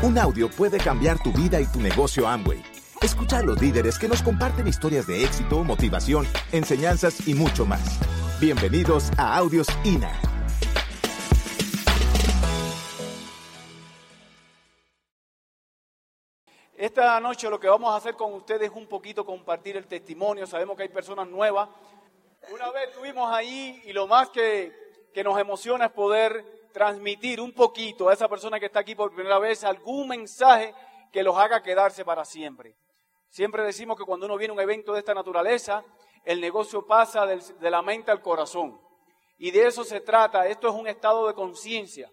Un audio puede cambiar tu vida y tu negocio Amway. Escucha a los líderes que nos comparten historias de éxito, motivación, enseñanzas y mucho más. Bienvenidos a Audios INA. Esta noche lo que vamos a hacer con ustedes es un poquito compartir el testimonio. Sabemos que hay personas nuevas. Una vez estuvimos ahí y lo más que, que nos emociona es poder transmitir un poquito a esa persona que está aquí por primera vez algún mensaje que los haga quedarse para siempre. Siempre decimos que cuando uno viene a un evento de esta naturaleza, el negocio pasa de la mente al corazón. Y de eso se trata. Esto es un estado de conciencia.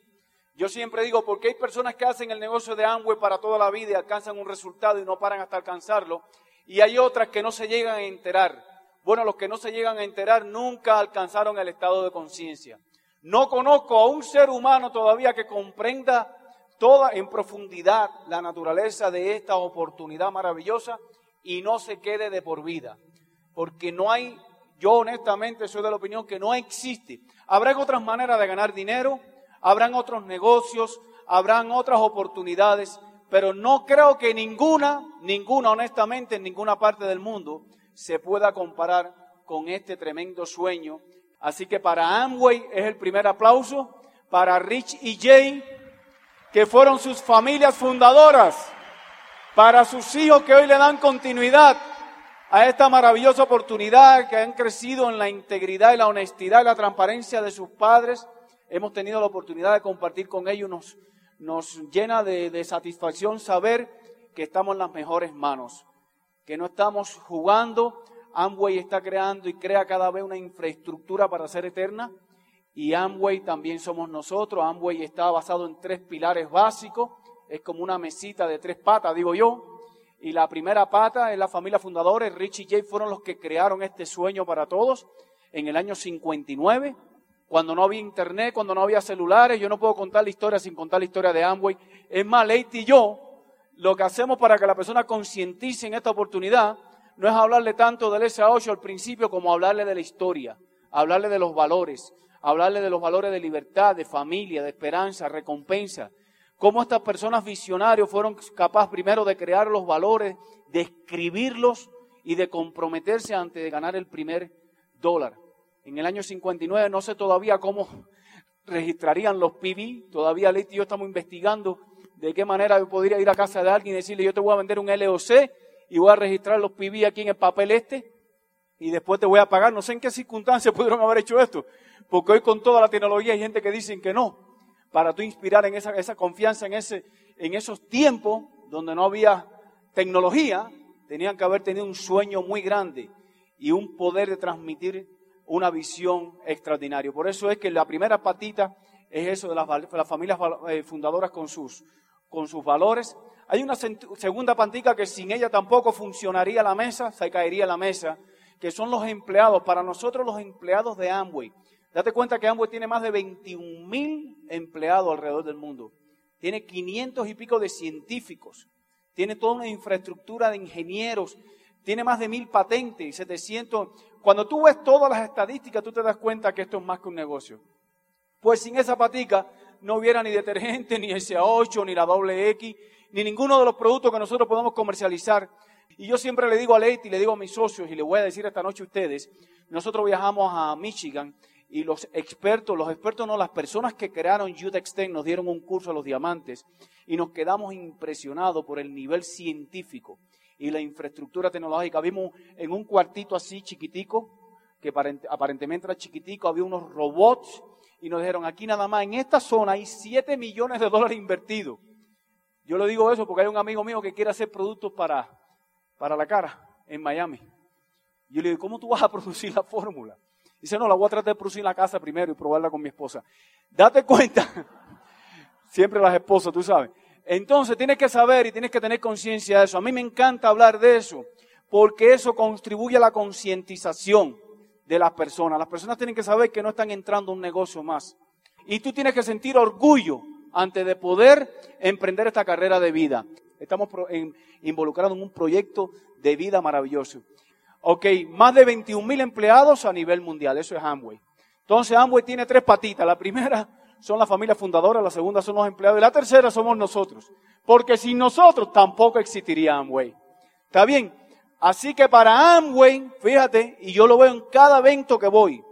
Yo siempre digo, porque hay personas que hacen el negocio de Amway para toda la vida y alcanzan un resultado y no paran hasta alcanzarlo, y hay otras que no se llegan a enterar. Bueno, los que no se llegan a enterar nunca alcanzaron el estado de conciencia. No conozco a un ser humano todavía que comprenda toda en profundidad la naturaleza de esta oportunidad maravillosa y no se quede de por vida. Porque no hay, yo honestamente soy de la opinión que no existe. Habrán otras maneras de ganar dinero, habrán otros negocios, habrán otras oportunidades, pero no creo que ninguna, ninguna honestamente en ninguna parte del mundo se pueda comparar con este tremendo sueño. Así que para Amway es el primer aplauso, para Rich y Jay, que fueron sus familias fundadoras, para sus hijos que hoy le dan continuidad a esta maravillosa oportunidad, que han crecido en la integridad y la honestidad y la transparencia de sus padres. Hemos tenido la oportunidad de compartir con ellos, nos, nos llena de, de satisfacción saber que estamos en las mejores manos, que no estamos jugando. Amway está creando y crea cada vez una infraestructura para ser eterna. Y Amway también somos nosotros. Amway está basado en tres pilares básicos. Es como una mesita de tres patas, digo yo. Y la primera pata es la familia fundadora. Rich y Jay fueron los que crearon este sueño para todos en el año 59, cuando no había internet, cuando no había celulares. Yo no puedo contar la historia sin contar la historia de Amway. Es más, Leite y yo, lo que hacemos para que la persona concientice en esta oportunidad no es hablarle tanto del SA8 al principio como hablarle de la historia, hablarle de los valores, hablarle de los valores de libertad, de familia, de esperanza, recompensa. Cómo estas personas visionarios fueron capaces primero de crear los valores, de escribirlos y de comprometerse antes de ganar el primer dólar. En el año 59 no sé todavía cómo registrarían los PB, todavía Leite y yo estamos investigando de qué manera yo podría ir a casa de alguien y decirle yo te voy a vender un LOC y voy a registrar los PB aquí en el papel este y después te voy a pagar. No sé en qué circunstancias pudieron haber hecho esto, porque hoy con toda la tecnología hay gente que dicen que no. Para tú inspirar en esa, esa confianza en, ese, en esos tiempos donde no había tecnología, tenían que haber tenido un sueño muy grande y un poder de transmitir una visión extraordinaria. Por eso es que la primera patita es eso de las, familias eh, fundadoras con sus, con sus valores. Hay una segunda pantica que sin ella tampoco funcionaría la mesa, se caería la mesa, que son los empleados. Para nosotros los empleados de Amway. Date cuenta que Amway tiene más de 21 mil empleados alrededor del mundo. Tiene 500 y pico de científicos. Tiene toda una infraestructura de ingenieros. Tiene más de mil patentes, 700. Cuando tú ves todas las estadísticas, tú te das cuenta que esto es más que un negocio. Pues sin esa patica no hubiera ni detergente, ni SA8, ni la doble X, ni ninguno de los productos que nosotros podemos comercializar. Y yo siempre le digo a Leite y le digo a mis socios, y le voy a decir esta noche a ustedes, nosotros viajamos a Michigan y los expertos, los expertos no, las personas que crearon Utextech nos dieron un curso a los diamantes y nos quedamos impresionados por el nivel científico y la infraestructura tecnológica. Vimos en un cuartito así chiquitico, que aparent- aparentemente era chiquitico, había unos robots y nos dijeron, aquí nada más, en esta zona hay 7 millones de dólares invertidos. Yo le digo eso porque hay un amigo mío que quiere hacer productos para, para la cara en Miami. Yo le digo, ¿cómo tú vas a producir la fórmula? Dice, no, la voy a tratar de producir en la casa primero y probarla con mi esposa. Date cuenta, siempre las esposas, tú sabes. Entonces tienes que saber y tienes que tener conciencia de eso. A mí me encanta hablar de eso, porque eso contribuye a la concientización de las personas. Las personas tienen que saber que no están entrando a un negocio más. Y tú tienes que sentir orgullo antes de poder emprender esta carrera de vida. Estamos involucrados en un proyecto de vida maravilloso. Ok, más de 21 mil empleados a nivel mundial, eso es Amway. Entonces Amway tiene tres patitas. La primera son la familia fundadora, la segunda son los empleados y la tercera somos nosotros. Porque sin nosotros tampoco existiría Amway. ¿Está bien? Así que para Amway, fíjate, y yo lo veo en cada evento que voy,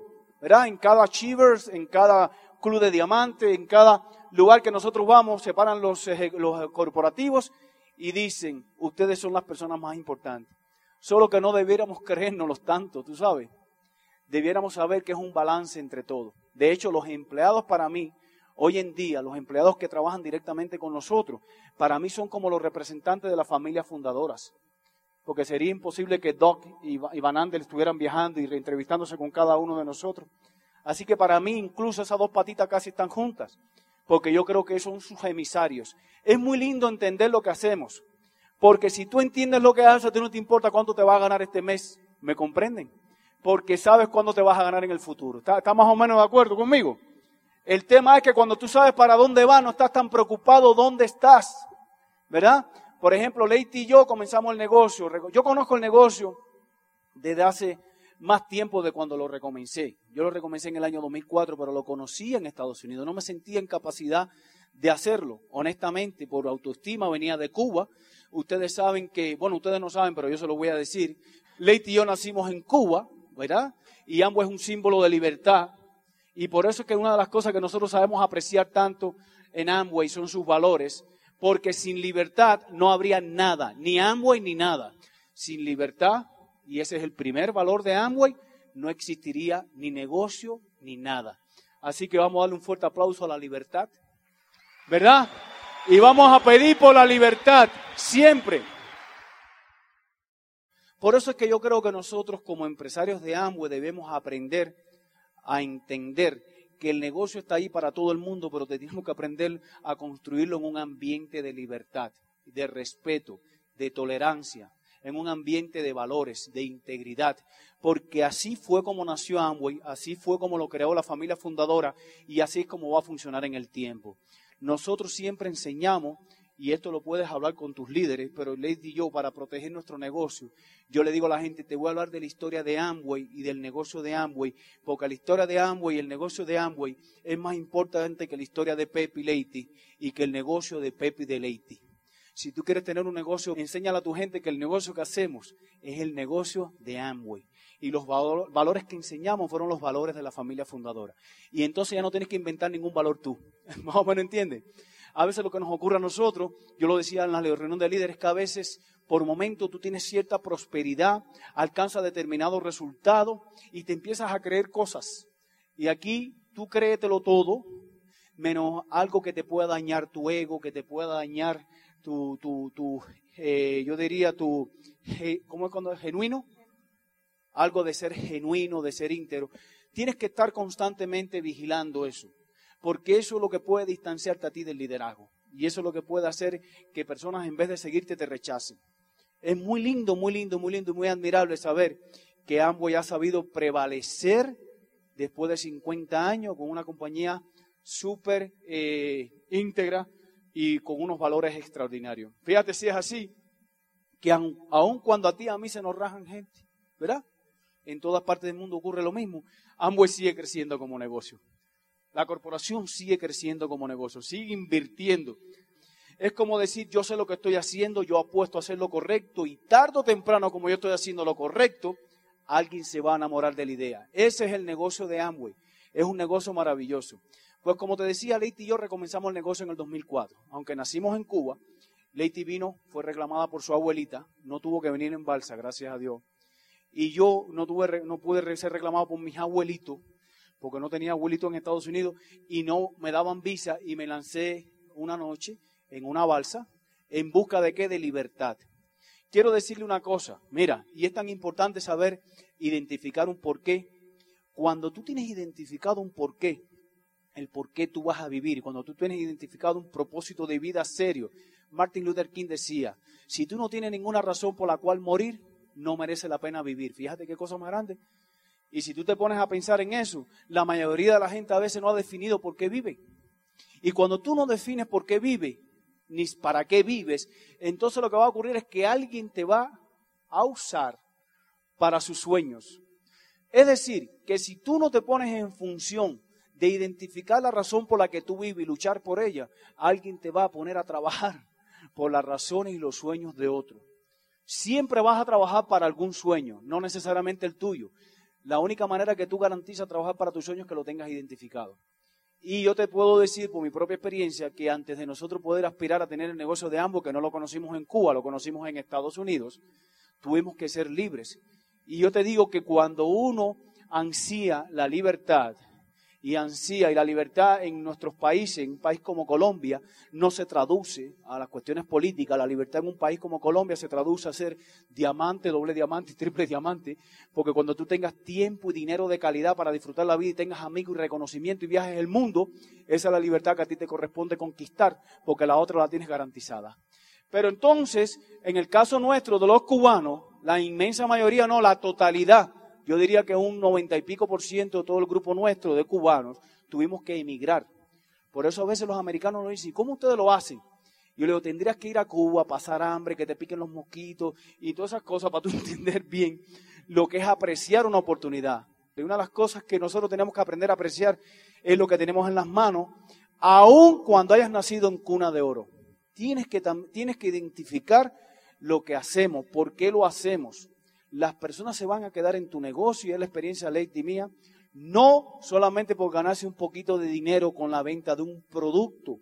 ¿verdad? En cada Achievers, en cada Club de Diamante, en cada lugar que nosotros vamos, se paran los, los corporativos y dicen, ustedes son las personas más importantes. Solo que no debiéramos creérnoslos tanto, tú sabes. Debiéramos saber que es un balance entre todos. De hecho, los empleados para mí, hoy en día, los empleados que trabajan directamente con nosotros, para mí son como los representantes de las familias fundadoras. Porque sería imposible que Doc y Van Andel estuvieran viajando y reentrevistándose con cada uno de nosotros. Así que para mí incluso esas dos patitas casi están juntas, porque yo creo que son sus emisarios. Es muy lindo entender lo que hacemos, porque si tú entiendes lo que haces, a ti no te importa cuánto te va a ganar este mes. ¿Me comprenden? Porque sabes cuándo te vas a ganar en el futuro. ¿Está, más o menos de acuerdo conmigo? El tema es que cuando tú sabes para dónde vas, no estás tan preocupado dónde estás. ¿Verdad? Por ejemplo, Leite y yo comenzamos el negocio. Yo conozco el negocio desde hace más tiempo de cuando lo recomencé. Yo lo recomencé en el año 2004, pero lo conocí en Estados Unidos. No me sentía en capacidad de hacerlo. Honestamente, por autoestima venía de Cuba. Ustedes saben que, bueno, ustedes no saben, pero yo se lo voy a decir. Leite y yo nacimos en Cuba, ¿verdad? Y ambos es un símbolo de libertad. Y por eso es que una de las cosas que nosotros sabemos apreciar tanto en Amway son sus valores, porque sin libertad no habría nada, ni Amway ni nada. Sin libertad y ese es el primer valor de Amway, no existiría ni negocio ni nada. Así que vamos a darle un fuerte aplauso a la libertad, ¿verdad? Y vamos a pedir por la libertad, siempre. Por eso es que yo creo que nosotros como empresarios de Amway debemos aprender a entender que el negocio está ahí para todo el mundo, pero tenemos que aprender a construirlo en un ambiente de libertad, de respeto, de tolerancia, en un ambiente de valores, de integridad, porque así fue como nació Amway, así fue como lo creó la familia fundadora y así es como va a funcionar en el tiempo. Nosotros siempre enseñamos, y esto lo puedes hablar con tus líderes, pero di yo para proteger nuestro negocio, yo le digo a la gente, te voy a hablar de la historia de Amway y del negocio de Amway, porque la historia de Amway y el negocio de Amway es más importante que la historia de Pepe y Leite y que el negocio de Pepe y de Leite. Si tú quieres tener un negocio, enséñale a tu gente que el negocio que hacemos es el negocio de Amway. Y los valores que enseñamos fueron los valores de la familia fundadora. Y entonces ya no tienes que inventar ningún valor tú. Más o menos entiendes. A veces lo que nos ocurre a nosotros, yo lo decía en la reunión de líderes, que a veces por momento tú tienes cierta prosperidad, alcanza determinado resultado y te empiezas a creer cosas. Y aquí tú créetelo todo, menos algo que te pueda dañar tu ego, que te pueda dañar tu eh, yo diría tu, ¿cómo es cuando es genuino? Algo de ser genuino, de ser íntero. Tienes que estar constantemente vigilando eso, porque eso es lo que puede distanciarte a ti del liderazgo. Y eso es lo que puede hacer que personas en vez de seguirte te rechacen. Es muy lindo, muy lindo, muy lindo muy admirable saber que Amway ha sabido prevalecer después de 50 años con una compañía súper eh, íntegra, y con unos valores extraordinarios. Fíjate si es así, que aun, cuando a ti a mí se nos rajan gente, ¿verdad? En todas partes del mundo ocurre lo mismo. Amway sigue creciendo como negocio. La corporación sigue creciendo como negocio, sigue invirtiendo. Es como decir, yo sé lo que estoy haciendo, yo apuesto a hacer lo correcto y tarde o temprano, como yo estoy haciendo lo correcto, alguien se va a enamorar de la idea. Ese es el negocio de Amway. Es un negocio maravilloso. Pues como te decía, Leite y yo recomenzamos el negocio en el 2004. Aunque nacimos en Cuba, Leite vino, fue reclamada por su abuelita, no tuvo que venir en balsa, gracias a Dios. Y yo no, tuve, no pude ser reclamado por mis abuelitos, porque no tenía abuelitos en Estados Unidos, y no me daban visa, y me lancé una noche en una balsa, en busca de qué? De libertad. Quiero decirle una cosa, mira, y es tan importante saber identificar un porqué. Cuando tú tienes identificado un porqué, el por qué tú vas a vivir, cuando tú tienes identificado un propósito de vida serio. Martin Luther King decía, si tú no tienes ninguna razón por la cual morir, no merece la pena vivir. Fíjate qué cosa más grande. Y si tú te pones a pensar en eso, la mayoría de la gente a veces no ha definido por qué vive. Y cuando tú no defines por qué vive, ni para qué vives, entonces lo que va a ocurrir es que alguien te va a usar para sus sueños. Es decir, que si tú no te pones en función de identificar la razón por la que tú vives y luchar por ella, alguien te va a poner a trabajar por las razones y los sueños de otro. Siempre vas a trabajar para algún sueño, no necesariamente el tuyo. La única manera que tú garantizas trabajar para tus sueños es que lo tengas identificado. Y yo te puedo decir por mi propia experiencia que antes de nosotros poder aspirar a tener el negocio de ambos, que no lo conocimos en Cuba, lo conocimos en Estados Unidos, tuvimos que ser libres. Y yo te digo que cuando uno ansía la libertad, y ansía y la libertad en nuestros países, en un país como Colombia, no se traduce a las cuestiones políticas. La libertad en un país como Colombia se traduce a ser diamante, doble diamante triple diamante, porque cuando tú tengas tiempo y dinero de calidad para disfrutar la vida y tengas amigos y reconocimiento y viajes el mundo, esa es la libertad que a ti te corresponde conquistar, porque la otra la tienes garantizada. Pero entonces, en el caso nuestro de los cubanos, la inmensa mayoría, no, la totalidad, yo diría que un noventa y pico por ciento de todo el grupo nuestro de cubanos tuvimos que emigrar. Por eso a veces los americanos nos dicen, ¿cómo ustedes lo hacen? Yo le digo, tendrías que ir a Cuba, pasar hambre, que te piquen los mosquitos y todas esas cosas para tú entender bien lo que es apreciar una oportunidad. Una de las cosas que nosotros tenemos que aprender a apreciar es lo que tenemos en las manos, aun cuando hayas nacido en cuna de oro. Tienes que, tienes que identificar lo que hacemos, por qué lo hacemos las personas se van a quedar en tu negocio, y es la experiencia Lady mía, no solamente por ganarse un poquito de dinero con la venta de un producto,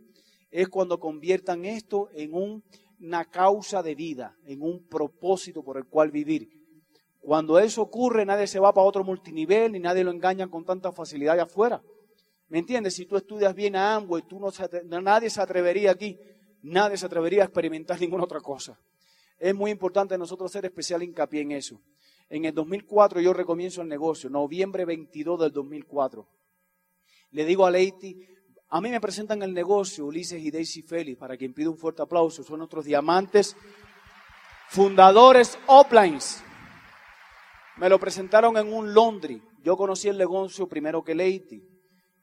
es cuando conviertan esto en una causa de vida, en un propósito por el cual vivir. Cuando eso ocurre, nadie se va para otro multinivel, ni nadie lo engaña con tanta facilidad allá afuera. ¿Me entiendes? Si tú estudias bien a Amway, tú no nadie se atrevería aquí, nadie se atrevería a experimentar ninguna otra cosa. Es muy importante nosotros hacer especial hincapié en eso. En el 2004 yo recomienzo el negocio, noviembre 22 del 2004. Le digo a Leiti, a mí me presentan el negocio Ulises y Daisy Félix, para quien pido un fuerte aplauso. Son nuestros diamantes, fundadores Uplines. Me lo presentaron en un Londres. Yo conocí el negocio primero que Leiti.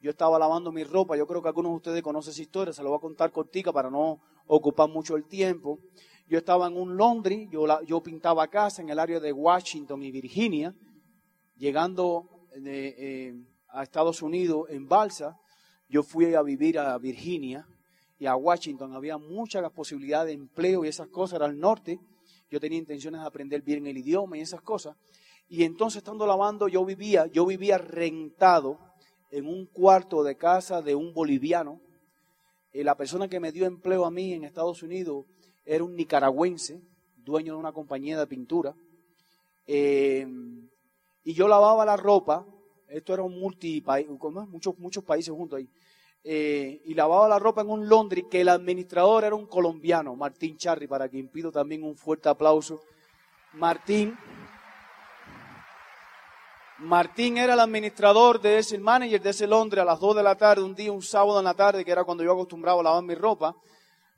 Yo estaba lavando mi ropa. Yo creo que algunos de ustedes conocen esa historia. Se lo voy a contar cortica para no ocupar mucho el tiempo. Yo estaba en un Londres, yo, pintaba casa en el área de Washington y Virginia, llegando eh, a Estados Unidos en balsa, yo fui a vivir a Virginia y a Washington. Había muchas posibilidades de empleo y esas cosas, era al norte. Yo tenía intenciones de aprender bien el idioma y esas cosas. Y entonces estando lavando, yo vivía, yo vivía rentado en un cuarto de casa de un boliviano. Eh, la persona que me dio empleo a mí en Estados Unidos era un nicaragüense, dueño de una compañía de pintura. Eh, y yo lavaba la ropa, esto era un multi muchos, muchos países juntos ahí. Eh, y lavaba la ropa en un Londres que el administrador era un colombiano, Martín Charri, para quien pido también un fuerte aplauso. Martín, Martín era el administrador de ese, el manager de ese Londres a las 2 de la tarde, un día, un sábado en la tarde, que era cuando yo acostumbraba a lavar mi ropa.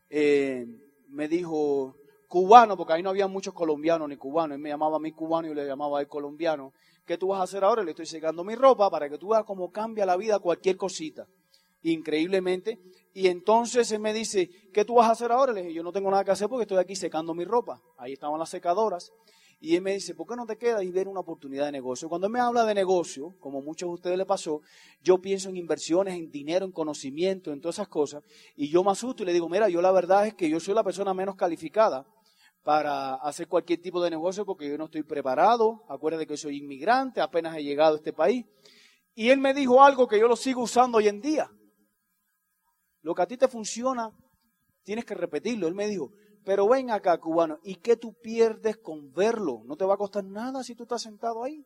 Eh, me dijo, cubano, porque ahí no había muchos colombianos ni cubanos, él me llamaba a mí cubano y le llamaba a él colombiano. ¿Qué tú vas a hacer ahora? Le estoy secando mi ropa para que tú veas cómo cambia la vida cualquier cosita. Increíblemente. Y entonces él me dice, ¿qué tú vas a hacer ahora? Le dije, yo no tengo nada que hacer porque estoy aquí secando mi ropa. Ahí estaban las secadoras. Y él me dice, ¿por qué no te quedas y ver una oportunidad de negocio? Cuando él me habla de negocio, como muchos de ustedes le pasó, yo pienso en inversiones, en dinero, en conocimiento, en todas esas cosas. Y yo me asusto y le digo, mira, yo la verdad es que yo soy la persona menos calificada para hacer cualquier tipo de negocio porque yo no estoy preparado. Acuérdate que soy inmigrante, apenas he llegado a este país. Y él me dijo algo que yo lo sigo usando hoy en día. Lo que a ti te funciona, tienes que repetirlo. Él me dijo, pero ven acá, cubano, ¿y qué tú pierdes con verlo? No te va a costar nada si tú estás sentado ahí.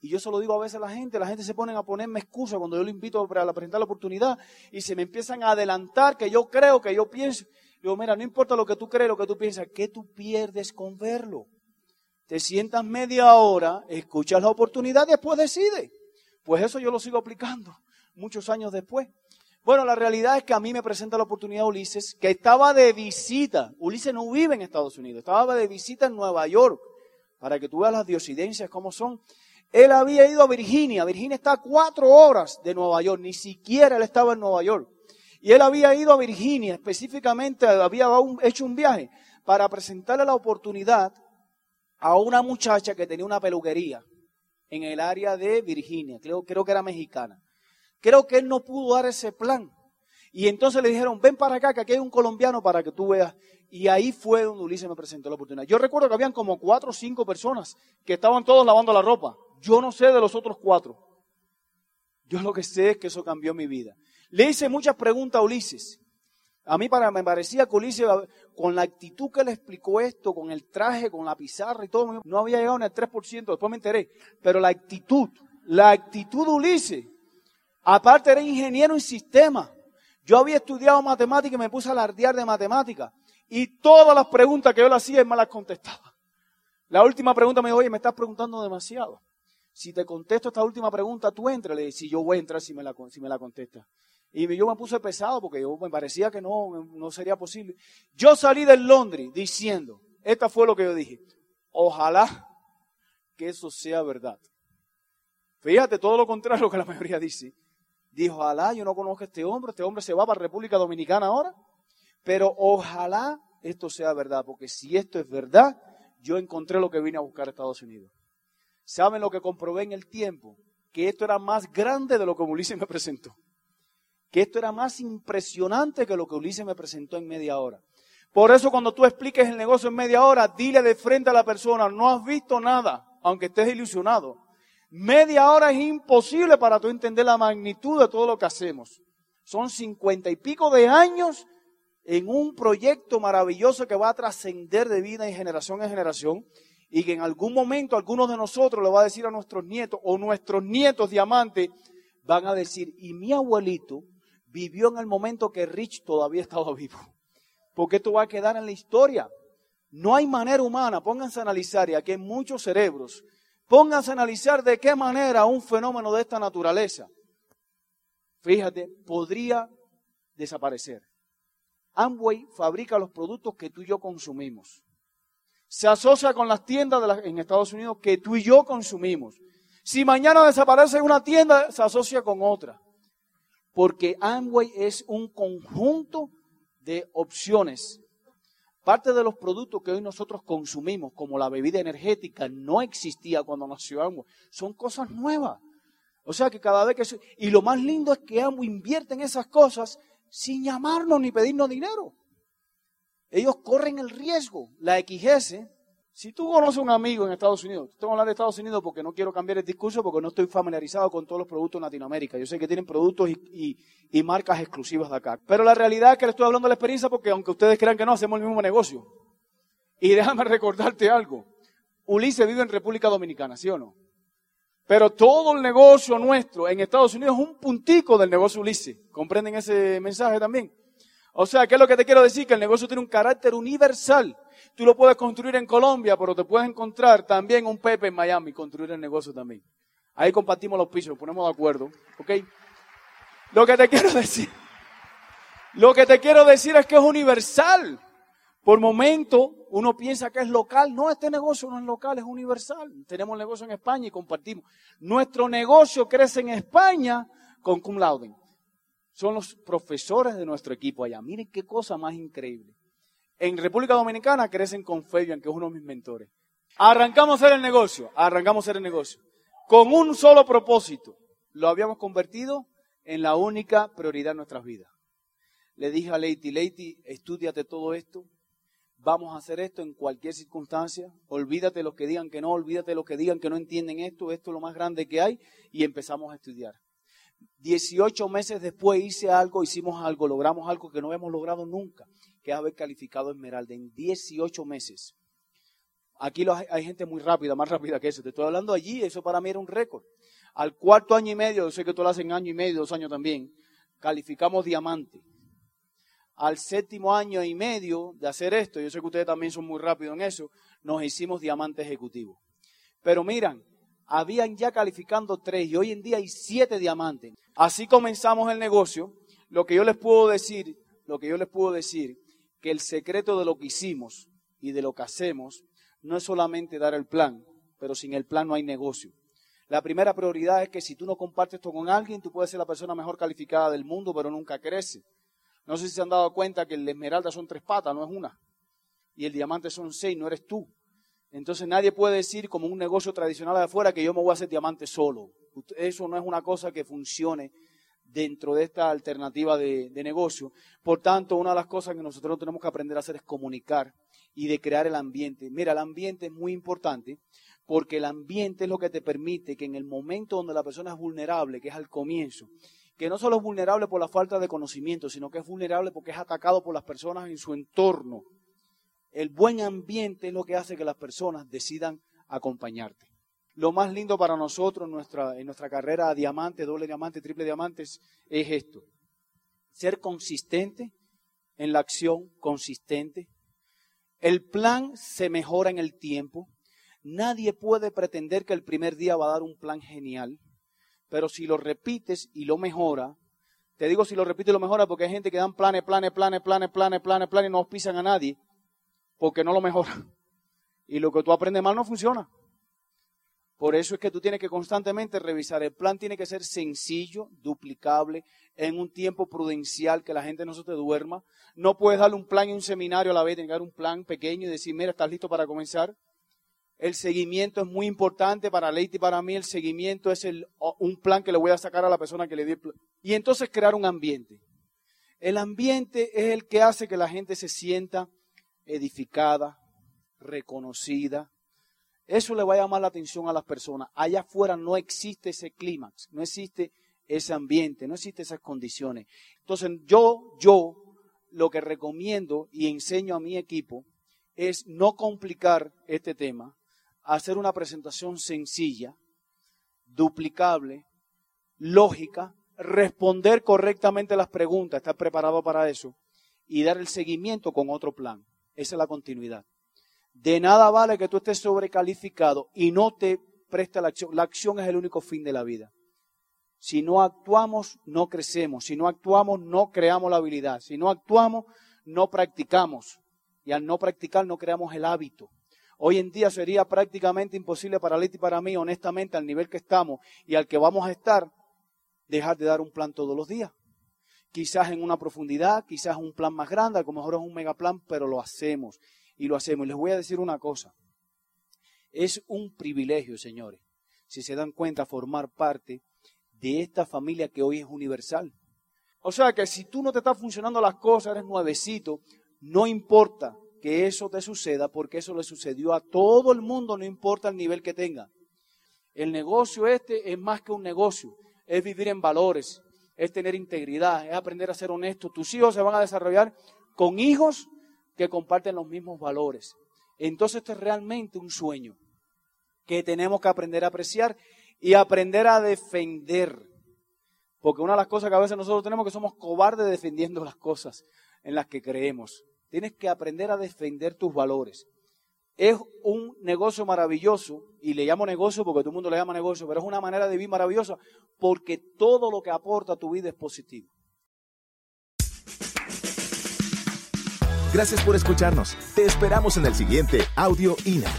Y yo se lo digo a veces a la gente, la gente se pone a ponerme excusas cuando yo lo invito a presentar la oportunidad y se me empiezan a adelantar que yo creo, que yo pienso. Digo, mira, no importa lo que tú crees, lo que tú piensas, ¿qué tú pierdes con verlo? Te sientas media hora, escuchas la oportunidad y después decides. Pues eso yo lo sigo aplicando muchos años después. Bueno, la realidad es que a mí me presenta la oportunidad Ulises, que estaba de visita. Ulises no vive en Estados Unidos, estaba de visita en Nueva York, para que tú veas las diosidencias cómo son. Él había ido a Virginia, Virginia está a cuatro horas de Nueva York, ni siquiera él estaba en Nueva York. Y él había ido a Virginia, específicamente había hecho un viaje para presentarle la oportunidad a una muchacha que tenía una peluquería en el área de Virginia, creo, creo que era mexicana Creo que él no pudo dar ese plan. Y entonces le dijeron, ven para acá, que aquí hay un colombiano para que tú veas. Y ahí fue donde Ulises me presentó la oportunidad. Yo recuerdo que habían como cuatro o cinco personas que estaban todos lavando la ropa. Yo no sé de los otros cuatro. Yo lo que sé es que eso cambió mi vida. Le hice muchas preguntas a Ulises. A mí para, me parecía que Ulises, con la actitud que le explicó esto, con el traje, con la pizarra y todo, no había llegado ni al 3%, después me enteré. Pero la actitud, la actitud de Ulises, aparte era ingeniero en sistemas. Yo había estudiado matemática y me puse a alardear de matemática. Y todas las preguntas que yo le hacía, él me las contestaba. La última pregunta me dijo, oye, me estás preguntando demasiado. Si te contesto esta última pregunta, tú entra. Le dije, si yo voy a entrar si me la, contestas. Y yo me puse pesado porque yo me parecía que no, no sería posible. Yo salí del Londres diciendo, esta fue lo que yo dije, ojalá que eso sea verdad. Fíjate, todo lo contrario que la mayoría dice. Dijo, ojalá yo no conozco a este hombre, este hombre se va para República Dominicana ahora, pero ojalá esto sea verdad, porque si esto es verdad, yo encontré lo que vine a buscar a Estados Unidos. ¿Saben lo que comprobé en el tiempo? Que esto era más grande de lo que Ulises me presentó que esto era más impresionante que lo que Ulises me presentó en media hora. Por eso cuando tú expliques el negocio en media hora, dile de frente a la persona, no has visto nada, aunque estés ilusionado. Media hora es imposible para tú entender la magnitud de todo lo que hacemos. Son cincuenta y pico de años en un proyecto maravilloso que va a trascender de vida en generación en generación y que en algún momento algunos de nosotros le va a decir a nuestros nietos o nuestros nietos diamantes van a decir, y mi abuelito vivió en el momento que Rich todavía estaba vivo. Porque esto va a quedar en la historia. No hay manera humana, pónganse a analizar, y aquí hay muchos cerebros, pónganse a analizar de qué manera un fenómeno de esta naturaleza, fíjate, podría desaparecer. Amway fabrica los productos que tú y yo consumimos. Se asocia con las tiendas en Estados Unidos que tú y yo consumimos. Si mañana desaparece una tienda, se asocia con otra porque Amway es un conjunto de opciones. Parte de los productos que hoy nosotros consumimos, como la bebida energética, no existía cuando nació Amway. Son cosas nuevas. O sea que cada vez que... Y lo más lindo es que Amway invierte en esas cosas sin llamarnos ni pedirnos dinero. Ellos corren el riesgo. La XS si tú conoces un amigo en Estados Unidos, tengo que hablar de Estados Unidos porque no quiero cambiar el discurso porque no estoy familiarizado con todos los productos en Latinoamérica. Yo sé que tienen productos y, marcas exclusivas de acá. Pero la realidad es que le estoy hablando de la experiencia porque aunque ustedes crean que no, hacemos el mismo negocio. Y déjame recordarte algo. Ulises vive en República Dominicana, ¿sí o no? Pero todo el negocio nuestro en Estados Unidos es un puntico del negocio Ulises. ¿Comprenden ese mensaje también? O sea, ¿qué es lo que te quiero decir? Que el negocio tiene un carácter universal. Tú lo puedes construir en Colombia, pero te puedes encontrar también un Pepe en Miami, construir el negocio también. Ahí compartimos los pisos, ponemos de acuerdo, ¿ok? Lo que te quiero decir, lo que te quiero decir es que es universal. Por momento uno piensa que es local. No, este negocio no es local, es universal. Tenemos negocio en España y compartimos. Nuestro negocio crece en España con cum laude. Son los profesores de nuestro equipo allá. Miren qué cosa más increíble. En República Dominicana crecen con Fabian, que es uno de mis mentores. Arrancamos hacer el negocio, arrancamos hacer el negocio. Con un solo propósito. Lo habíamos convertido en la única prioridad de nuestras vidas. Le dije a Leiti, Leiti, estudiate todo esto. Vamos a hacer esto en cualquier circunstancia. Olvídate los que digan que no, olvídate los que digan que no entienden esto. Esto es lo más grande que hay. Y empezamos a estudiar. 18 meses después hice algo, hicimos algo, logramos algo que no hemos logrado nunca que es haber calificado Esmeralda en 18 meses. Aquí hay gente muy rápida, más rápida que eso. Te estoy hablando allí, eso para mí era un récord. Al cuarto año y medio, yo sé que tú lo haces año y medio, dos años también, calificamos diamante. Al séptimo año y medio de hacer esto, yo sé que ustedes también son muy rápidos en eso, nos hicimos diamante ejecutivo. Pero miran, habían ya calificando tres y hoy en día hay siete diamantes. Así comenzamos el negocio. Lo que yo les puedo decir, lo que yo les puedo decir que el secreto de lo que hicimos y de lo que hacemos no es solamente dar el plan, pero sin el plan no hay negocio. La primera prioridad es que si tú no compartes esto con alguien, tú puedes ser la persona mejor calificada del mundo, pero nunca crece. No sé si se han dado cuenta que el esmeralda son tres patas, no es una. Y el diamante son seis, no eres tú. Entonces nadie puede decir como un negocio tradicional de afuera que yo me voy a hacer diamante solo. Eso no es una cosa que funcione dentro de esta alternativa de, negocio. Por tanto, una de las cosas que nosotros tenemos que aprender a hacer es comunicar y de crear el ambiente. Mira, el ambiente es muy importante porque el ambiente es lo que te permite que en el momento donde la persona es vulnerable, que es al comienzo, que no solo es vulnerable por la falta de conocimiento, sino que es vulnerable porque es atacado por las personas en su entorno. El buen ambiente es lo que hace que las personas decidan acompañarte. Lo más lindo para nosotros en nuestra, carrera diamante, doble diamante, triple diamante es esto. Ser consistente en la acción, consistente. El plan se mejora en el tiempo. Nadie puede pretender que el primer día va a dar un plan genial, pero si lo repites y lo mejora, te digo si lo repites y lo mejora porque hay gente que dan planes, planes, planes, planes, planes, planes, planes y no pisan a nadie porque no lo mejora. Y lo que tú aprendes mal no funciona. Por eso es que tú tienes que constantemente revisar. El plan tiene que ser sencillo, duplicable, en un tiempo prudencial, que la gente no se te duerma. No puedes darle un plan y un seminario a la vez, tener que un plan pequeño y decir, mira, estás listo para comenzar. El seguimiento es muy importante para Leite y para mí. El seguimiento es un plan que le voy a sacar a la persona que le di el plan. Y entonces crear un ambiente. El ambiente es el que hace que la gente se sienta edificada, reconocida. Eso le va a llamar la atención a las personas. Allá afuera no existe ese clímax, no existe ese ambiente, no existe esas condiciones. Entonces yo, yo lo que recomiendo y enseño a mi equipo es no complicar este tema, hacer una presentación sencilla, duplicable, lógica, responder correctamente las preguntas, estar preparado para eso y dar el seguimiento con otro plan. Esa es la continuidad. De nada vale que tú estés sobrecalificado y no te preste la acción. La acción es el único fin de la vida. Si no actuamos, no crecemos. Si no actuamos, no creamos la habilidad. Si no actuamos, no practicamos. Y al no practicar, no creamos el hábito. Hoy en día sería prácticamente imposible para Leti y para mí, honestamente, al nivel que estamos y al que vamos a estar, dejar de dar un plan todos los días quizás en una profundidad, quizás un plan más grande, a lo mejor es un megaplan, pero lo hacemos y lo hacemos. Les voy a decir una cosa, es un privilegio, señores, si se dan cuenta, formar parte de esta familia que hoy es universal. O sea que si tú no te estás funcionando las cosas, eres nuevecito, no importa que eso te suceda, porque eso le sucedió a todo el mundo, no importa el nivel que tenga. El negocio este es más que un negocio, es vivir en valores, es tener integridad, es aprender a ser honesto. Tus hijos se van a desarrollar con hijos que comparten los mismos valores. Entonces esto es realmente un sueño que tenemos que aprender a apreciar y aprender a defender. Porque una de las cosas que a veces nosotros tenemos que somos cobardes defendiendo las cosas en las que creemos. Tienes que aprender a defender tus valores. Es un negocio maravilloso, y le llamo negocio porque todo el mundo le llama negocio, pero es una manera de vivir maravillosa porque todo lo que aporta a tu vida es positivo. Gracias por escucharnos. Te esperamos en el siguiente Audio INA.